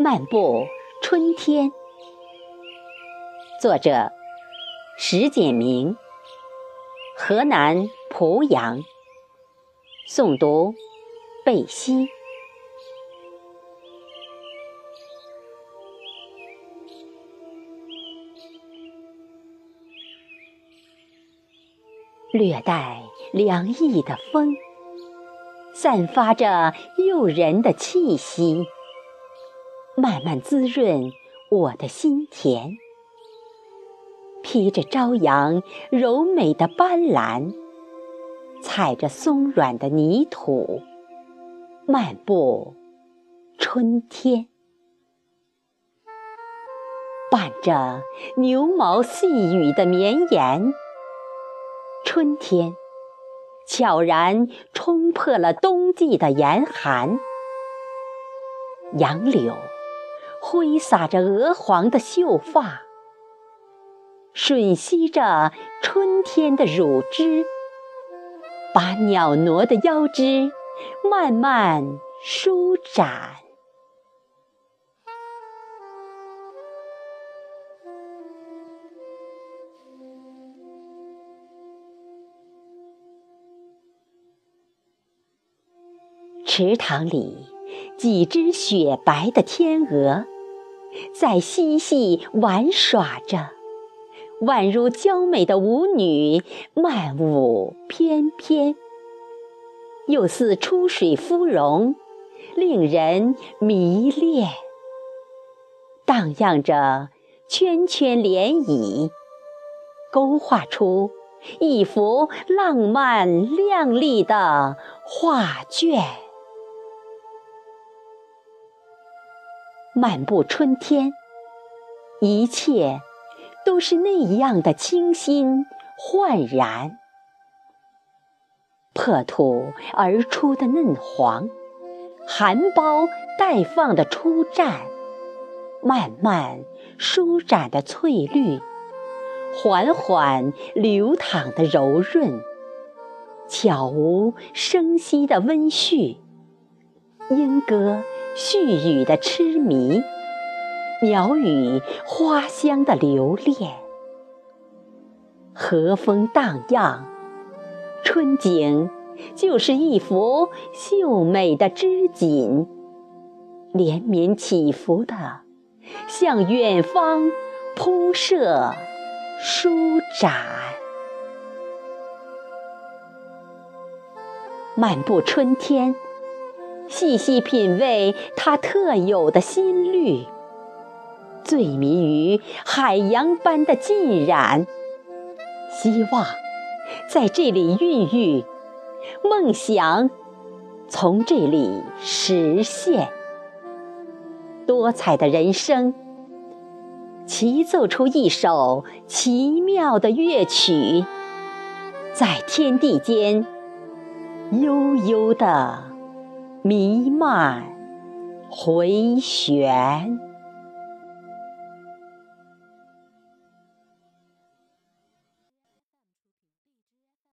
漫步春天，作者石简明，河南濮阳。诵读贝西。略带凉意的风，散发着诱人的气息。慢慢滋润我的心田，披着朝阳柔美的斑斓，踩着松软的泥土，漫步春天，伴着牛毛细雨的绵延，春天悄然冲破了冬季的严寒，杨柳。挥洒着鹅黄的秀发，吮吸着春天的乳汁，把袅娜的腰肢慢慢舒展。池塘里。几只雪白的天鹅，在嬉戏玩耍着，宛如娇美的舞女，曼舞翩翩；又似出水芙蓉，令人迷恋。荡漾着圈圈涟漪，勾画出一幅浪漫亮丽的画卷。漫步春天，一切都是那样的清新焕然。破土而出的嫩黄，含苞待放的初绽，慢慢舒展的翠绿，缓缓流淌的柔润，悄无声息的温煦，莺歌。絮语的痴迷，鸟语花香的留恋，和风荡漾，春景就是一幅秀美的织锦，连绵起伏的向远方铺设舒展。漫步春天。细细品味它特有的新绿，醉迷于海洋般的浸染，希望在这里孕育，梦想从这里实现。多彩的人生，齐奏出一首奇妙的乐曲，在天地间悠悠的。弥漫，回旋。